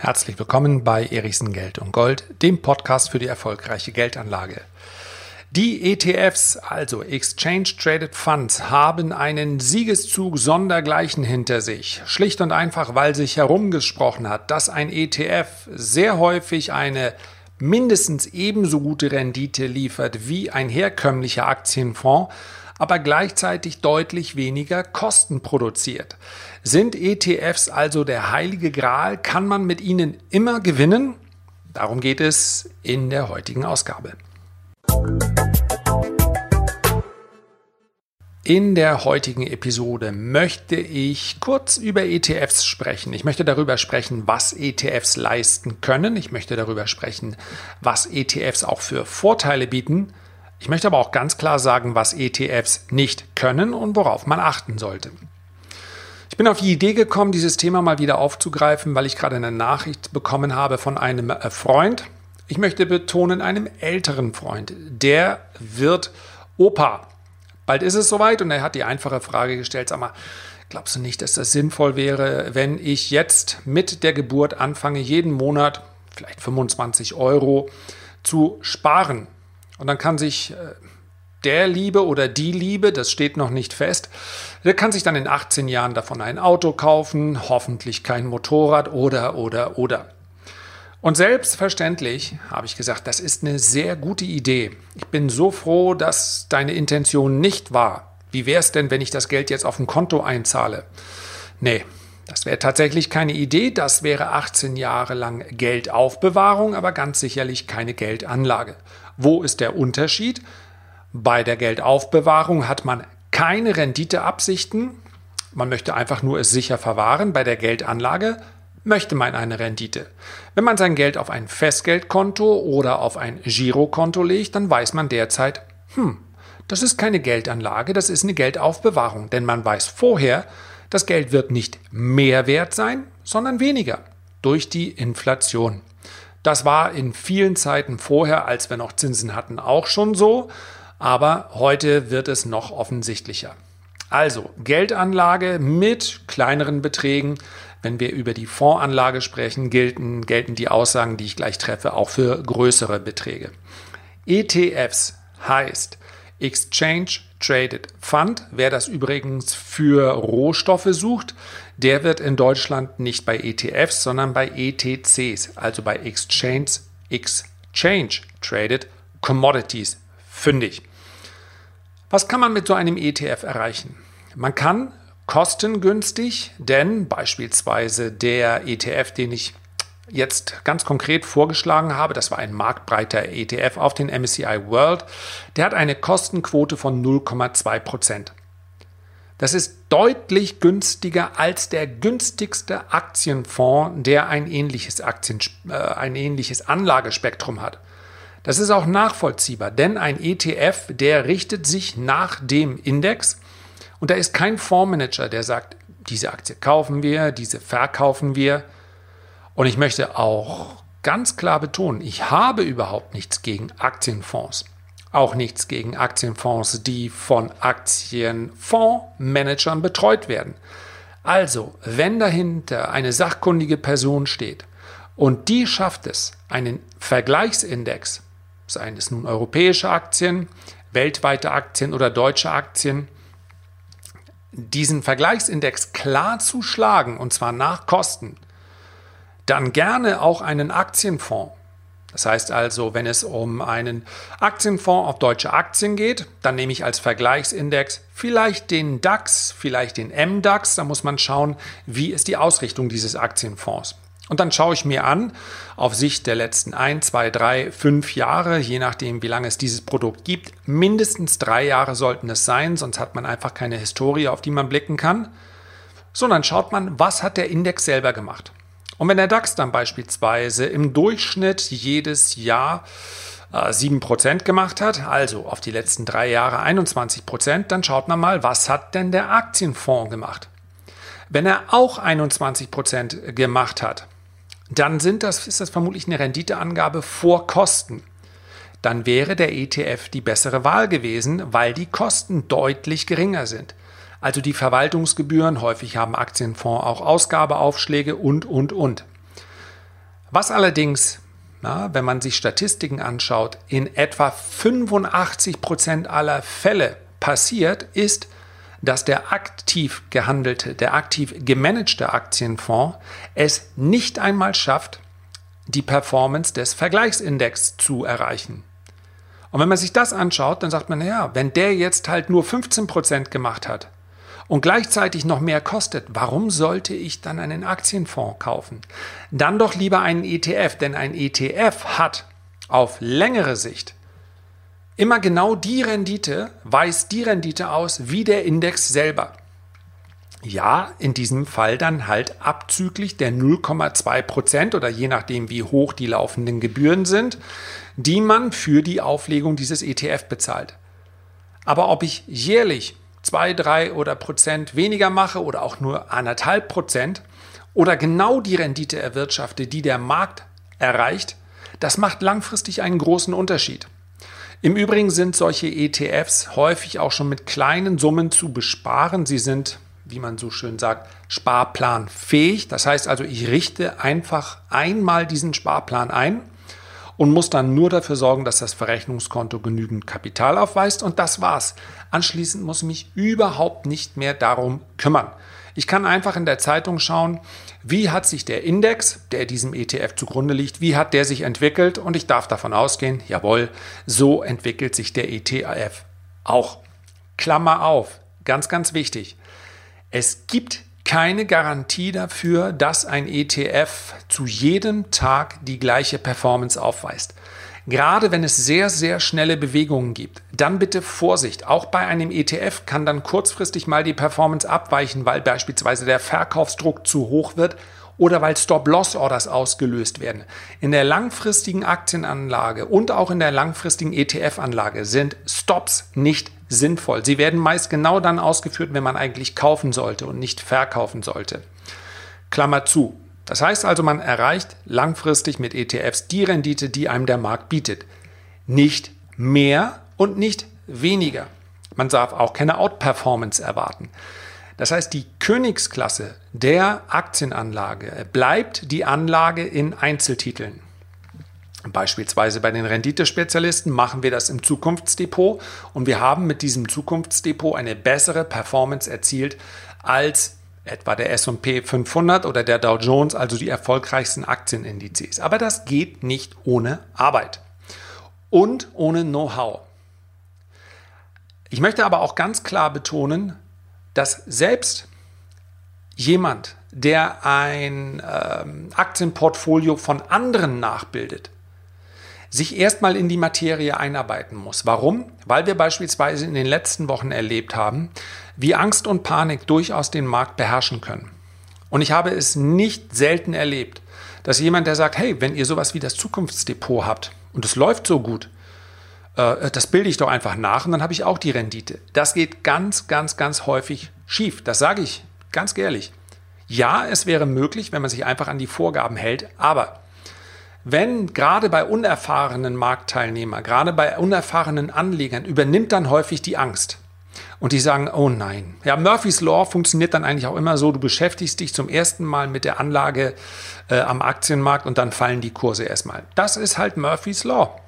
Herzlich willkommen bei Erichsen Geld und Gold, dem Podcast für die erfolgreiche Geldanlage. Die ETFs, also Exchange Traded Funds, haben einen Siegeszug sondergleichen hinter sich. Schlicht und einfach, weil sich herumgesprochen hat, dass ein ETF sehr häufig eine mindestens ebenso gute Rendite liefert wie ein herkömmlicher Aktienfonds, aber gleichzeitig deutlich weniger Kosten produziert. Sind ETFs also der heilige Gral? Kann man mit ihnen immer gewinnen? Darum geht es in der heutigen Ausgabe. In der heutigen Episode möchte ich kurz über ETFs sprechen. Ich möchte darüber sprechen, was ETFs leisten können. Ich möchte darüber sprechen, was ETFs auch für Vorteile bieten. Ich möchte aber auch ganz klar sagen, was ETFs nicht können und worauf man achten sollte. Ich bin auf die Idee gekommen, dieses Thema mal wieder aufzugreifen, weil ich gerade eine Nachricht bekommen habe von einem äh, Freund. Ich möchte betonen, einem älteren Freund. Der wird Opa. Bald ist es soweit und er hat die einfache Frage gestellt, sag mal, glaubst du nicht, dass das sinnvoll wäre, wenn ich jetzt mit der Geburt anfange, jeden Monat vielleicht 25 Euro zu sparen? Und dann kann sich äh, der Liebe oder die Liebe, das steht noch nicht fest, der kann sich dann in 18 Jahren davon ein Auto kaufen, hoffentlich kein Motorrad oder, oder, oder. Und selbstverständlich habe ich gesagt, das ist eine sehr gute Idee. Ich bin so froh, dass deine Intention nicht war. Wie wäre es denn, wenn ich das Geld jetzt auf ein Konto einzahle? Nee, das wäre tatsächlich keine Idee. Das wäre 18 Jahre lang Geldaufbewahrung, aber ganz sicherlich keine Geldanlage. Wo ist der Unterschied? Bei der Geldaufbewahrung hat man keine Renditeabsichten. Man möchte einfach nur es sicher verwahren. Bei der Geldanlage möchte man eine Rendite. Wenn man sein Geld auf ein Festgeldkonto oder auf ein Girokonto legt, dann weiß man derzeit, hm, das ist keine Geldanlage, das ist eine Geldaufbewahrung, denn man weiß vorher, das Geld wird nicht mehr wert sein, sondern weniger durch die Inflation. Das war in vielen Zeiten vorher, als wir noch Zinsen hatten, auch schon so, aber heute wird es noch offensichtlicher. Also Geldanlage mit kleineren Beträgen. Wenn wir über die Fondsanlage sprechen, gelten, gelten die Aussagen, die ich gleich treffe, auch für größere Beträge. ETFs heißt Exchange Traded Fund. Wer das übrigens für Rohstoffe sucht, der wird in Deutschland nicht bei ETFs, sondern bei ETCs, also bei Exchange, Exchange Traded Commodities fündig. Was kann man mit so einem ETF erreichen? Man kann kostengünstig, denn beispielsweise der ETF, den ich jetzt ganz konkret vorgeschlagen habe, das war ein marktbreiter ETF auf den MSCI World, der hat eine Kostenquote von 0,2 Prozent. Das ist deutlich günstiger als der günstigste Aktienfonds, der ein ähnliches, Aktien, äh, ein ähnliches Anlagespektrum hat. Das ist auch nachvollziehbar, denn ein ETF, der richtet sich nach dem Index und da ist kein Fondsmanager, der sagt, diese Aktie kaufen wir, diese verkaufen wir. Und ich möchte auch ganz klar betonen, ich habe überhaupt nichts gegen Aktienfonds. Auch nichts gegen Aktienfonds, die von Aktienfondsmanagern betreut werden. Also, wenn dahinter eine sachkundige Person steht und die schafft es, einen Vergleichsindex, seien es nun europäische Aktien, weltweite Aktien oder deutsche Aktien, diesen Vergleichsindex klar zu schlagen, und zwar nach Kosten, dann gerne auch einen Aktienfonds das heißt also, wenn es um einen Aktienfonds auf deutsche Aktien geht, dann nehme ich als Vergleichsindex vielleicht den DAX, vielleicht den MDAX. Da muss man schauen, wie ist die Ausrichtung dieses Aktienfonds. Und dann schaue ich mir an, auf Sicht der letzten ein, zwei, drei, fünf Jahre, je nachdem, wie lange es dieses Produkt gibt. Mindestens drei Jahre sollten es sein, sonst hat man einfach keine Historie, auf die man blicken kann. Sondern schaut man, was hat der Index selber gemacht. Und wenn der DAX dann beispielsweise im Durchschnitt jedes Jahr äh, 7% gemacht hat, also auf die letzten drei Jahre 21%, dann schaut man mal, was hat denn der Aktienfonds gemacht? Wenn er auch 21% gemacht hat, dann sind das, ist das vermutlich eine Renditeangabe vor Kosten. Dann wäre der ETF die bessere Wahl gewesen, weil die Kosten deutlich geringer sind also die Verwaltungsgebühren, häufig haben Aktienfonds auch Ausgabeaufschläge und, und, und. Was allerdings, na, wenn man sich Statistiken anschaut, in etwa 85 Prozent aller Fälle passiert, ist, dass der aktiv gehandelte, der aktiv gemanagte Aktienfonds es nicht einmal schafft, die Performance des Vergleichsindex zu erreichen. Und wenn man sich das anschaut, dann sagt man, naja, wenn der jetzt halt nur 15% gemacht hat und gleichzeitig noch mehr kostet, warum sollte ich dann einen Aktienfonds kaufen? Dann doch lieber einen ETF, denn ein ETF hat auf längere Sicht immer genau die Rendite, weist die Rendite aus wie der Index selber. Ja, in diesem Fall dann halt abzüglich der 0,2 Prozent oder je nachdem, wie hoch die laufenden Gebühren sind, die man für die Auflegung dieses ETF bezahlt. Aber ob ich jährlich 2, 3 oder Prozent weniger mache oder auch nur anderthalb Prozent oder genau die Rendite erwirtschafte, die der Markt erreicht, das macht langfristig einen großen Unterschied. Im Übrigen sind solche ETFs häufig auch schon mit kleinen Summen zu besparen. Sie sind wie man so schön sagt, sparplanfähig. Das heißt also, ich richte einfach einmal diesen Sparplan ein und muss dann nur dafür sorgen, dass das Verrechnungskonto genügend Kapital aufweist und das war's. Anschließend muss ich mich überhaupt nicht mehr darum kümmern. Ich kann einfach in der Zeitung schauen, wie hat sich der Index, der diesem ETF zugrunde liegt, wie hat der sich entwickelt und ich darf davon ausgehen, jawohl, so entwickelt sich der ETF auch. Klammer auf, ganz, ganz wichtig. Es gibt keine Garantie dafür, dass ein ETF zu jedem Tag die gleiche Performance aufweist. Gerade wenn es sehr, sehr schnelle Bewegungen gibt, dann bitte Vorsicht. Auch bei einem ETF kann dann kurzfristig mal die Performance abweichen, weil beispielsweise der Verkaufsdruck zu hoch wird oder weil Stop-Loss-Orders ausgelöst werden. In der langfristigen Aktienanlage und auch in der langfristigen ETF-Anlage sind Stops nicht sinnvoll. Sie werden meist genau dann ausgeführt, wenn man eigentlich kaufen sollte und nicht verkaufen sollte. Klammer zu. Das heißt also, man erreicht langfristig mit ETFs die Rendite, die einem der Markt bietet. Nicht mehr und nicht weniger. Man darf auch keine Outperformance erwarten. Das heißt, die Königsklasse der Aktienanlage bleibt die Anlage in Einzeltiteln. Beispielsweise bei den Renditespezialisten machen wir das im Zukunftsdepot und wir haben mit diesem Zukunftsdepot eine bessere Performance erzielt als etwa der SP 500 oder der Dow Jones, also die erfolgreichsten Aktienindizes. Aber das geht nicht ohne Arbeit und ohne Know-how. Ich möchte aber auch ganz klar betonen, dass selbst jemand, der ein ähm, Aktienportfolio von anderen nachbildet, sich erstmal in die Materie einarbeiten muss. Warum? Weil wir beispielsweise in den letzten Wochen erlebt haben, wie Angst und Panik durchaus den Markt beherrschen können. Und ich habe es nicht selten erlebt, dass jemand, der sagt, hey, wenn ihr sowas wie das Zukunftsdepot habt und es läuft so gut, äh, das bilde ich doch einfach nach und dann habe ich auch die Rendite. Das geht ganz, ganz, ganz häufig schief. Das sage ich ganz ehrlich. Ja, es wäre möglich, wenn man sich einfach an die Vorgaben hält, aber wenn gerade bei unerfahrenen Marktteilnehmern, gerade bei unerfahrenen Anlegern übernimmt dann häufig die Angst. Und die sagen, oh nein. Ja, Murphy's Law funktioniert dann eigentlich auch immer so, du beschäftigst dich zum ersten Mal mit der Anlage äh, am Aktienmarkt und dann fallen die Kurse erstmal. Das ist halt Murphy's Law.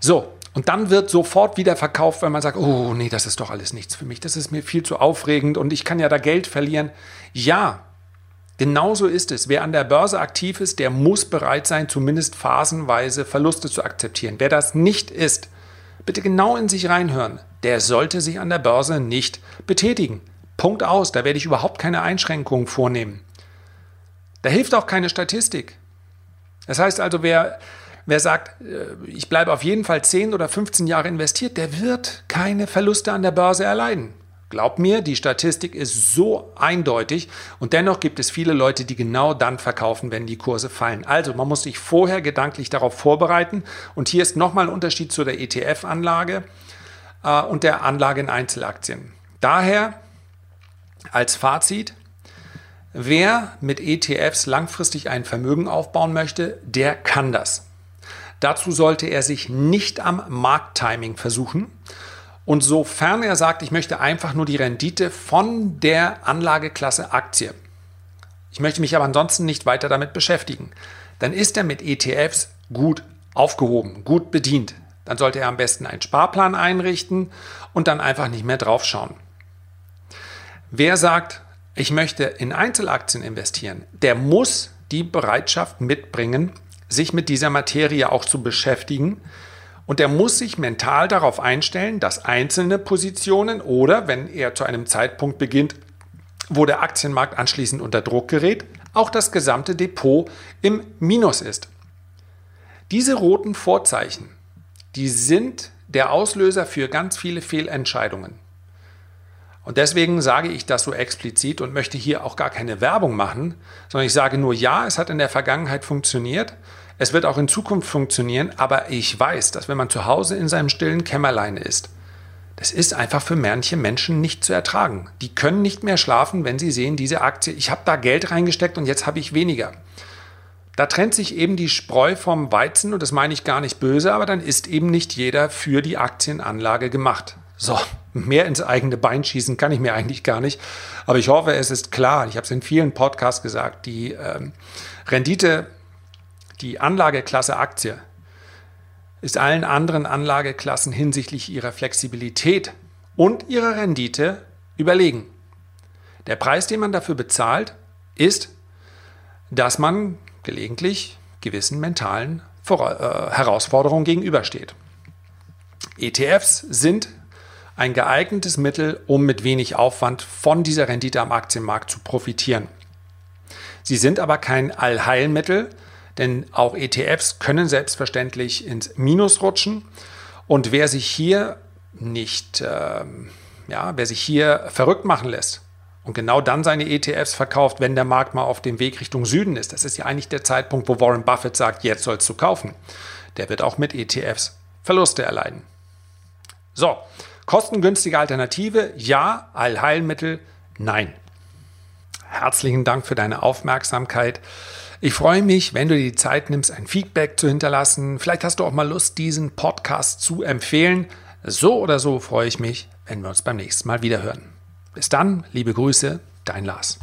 So, und dann wird sofort wieder verkauft, weil man sagt, oh nee, das ist doch alles nichts für mich, das ist mir viel zu aufregend und ich kann ja da Geld verlieren. Ja, genauso ist es. Wer an der Börse aktiv ist, der muss bereit sein, zumindest phasenweise Verluste zu akzeptieren. Wer das nicht ist, bitte genau in sich reinhören. Der sollte sich an der Börse nicht betätigen. Punkt aus, da werde ich überhaupt keine Einschränkungen vornehmen. Da hilft auch keine Statistik. Das heißt also, wer Wer sagt, äh, ich bleibe auf jeden Fall 10 oder 15 Jahre investiert, der wird keine Verluste an der Börse erleiden. Glaub mir, die Statistik ist so eindeutig und dennoch gibt es viele Leute, die genau dann verkaufen, wenn die Kurse fallen. Also man muss sich vorher gedanklich darauf vorbereiten und hier ist nochmal ein Unterschied zu der ETF-Anlage äh, und der Anlage in Einzelaktien. Daher als Fazit, wer mit ETFs langfristig ein Vermögen aufbauen möchte, der kann das. Dazu sollte er sich nicht am Markttiming versuchen. Und sofern er sagt, ich möchte einfach nur die Rendite von der Anlageklasse Aktie, Ich möchte mich aber ansonsten nicht weiter damit beschäftigen. Dann ist er mit ETFs gut aufgehoben, gut bedient. Dann sollte er am besten einen Sparplan einrichten und dann einfach nicht mehr draufschauen. Wer sagt, ich möchte in Einzelaktien investieren, der muss die Bereitschaft mitbringen, sich mit dieser Materie auch zu beschäftigen. Und er muss sich mental darauf einstellen, dass einzelne Positionen oder, wenn er zu einem Zeitpunkt beginnt, wo der Aktienmarkt anschließend unter Druck gerät, auch das gesamte Depot im Minus ist. Diese roten Vorzeichen, die sind der Auslöser für ganz viele Fehlentscheidungen. Und deswegen sage ich das so explizit und möchte hier auch gar keine Werbung machen, sondern ich sage nur, ja, es hat in der Vergangenheit funktioniert, es wird auch in Zukunft funktionieren, aber ich weiß, dass wenn man zu Hause in seinem stillen Kämmerlein ist, das ist einfach für manche Menschen nicht zu ertragen. Die können nicht mehr schlafen, wenn sie sehen, diese Aktie, ich habe da Geld reingesteckt und jetzt habe ich weniger. Da trennt sich eben die Spreu vom Weizen und das meine ich gar nicht böse, aber dann ist eben nicht jeder für die Aktienanlage gemacht. So, mehr ins eigene Bein schießen kann ich mir eigentlich gar nicht. Aber ich hoffe, es ist klar. Ich habe es in vielen Podcasts gesagt. Die ähm, Rendite, die Anlageklasse Aktie ist allen anderen Anlageklassen hinsichtlich ihrer Flexibilität und ihrer Rendite überlegen. Der Preis, den man dafür bezahlt, ist, dass man gelegentlich gewissen mentalen äh, Herausforderungen gegenübersteht. ETFs sind ein geeignetes Mittel, um mit wenig Aufwand von dieser Rendite am Aktienmarkt zu profitieren. Sie sind aber kein Allheilmittel, denn auch ETFs können selbstverständlich ins Minus rutschen. Und wer sich hier nicht, äh, ja, wer sich hier verrückt machen lässt und genau dann seine ETFs verkauft, wenn der Markt mal auf dem Weg Richtung Süden ist, das ist ja eigentlich der Zeitpunkt, wo Warren Buffett sagt, jetzt sollst du kaufen. Der wird auch mit ETFs Verluste erleiden. So, Kostengünstige Alternative, ja. Allheilmittel, nein. Herzlichen Dank für deine Aufmerksamkeit. Ich freue mich, wenn du dir die Zeit nimmst, ein Feedback zu hinterlassen. Vielleicht hast du auch mal Lust, diesen Podcast zu empfehlen. So oder so freue ich mich, wenn wir uns beim nächsten Mal wieder hören. Bis dann, liebe Grüße, dein Lars.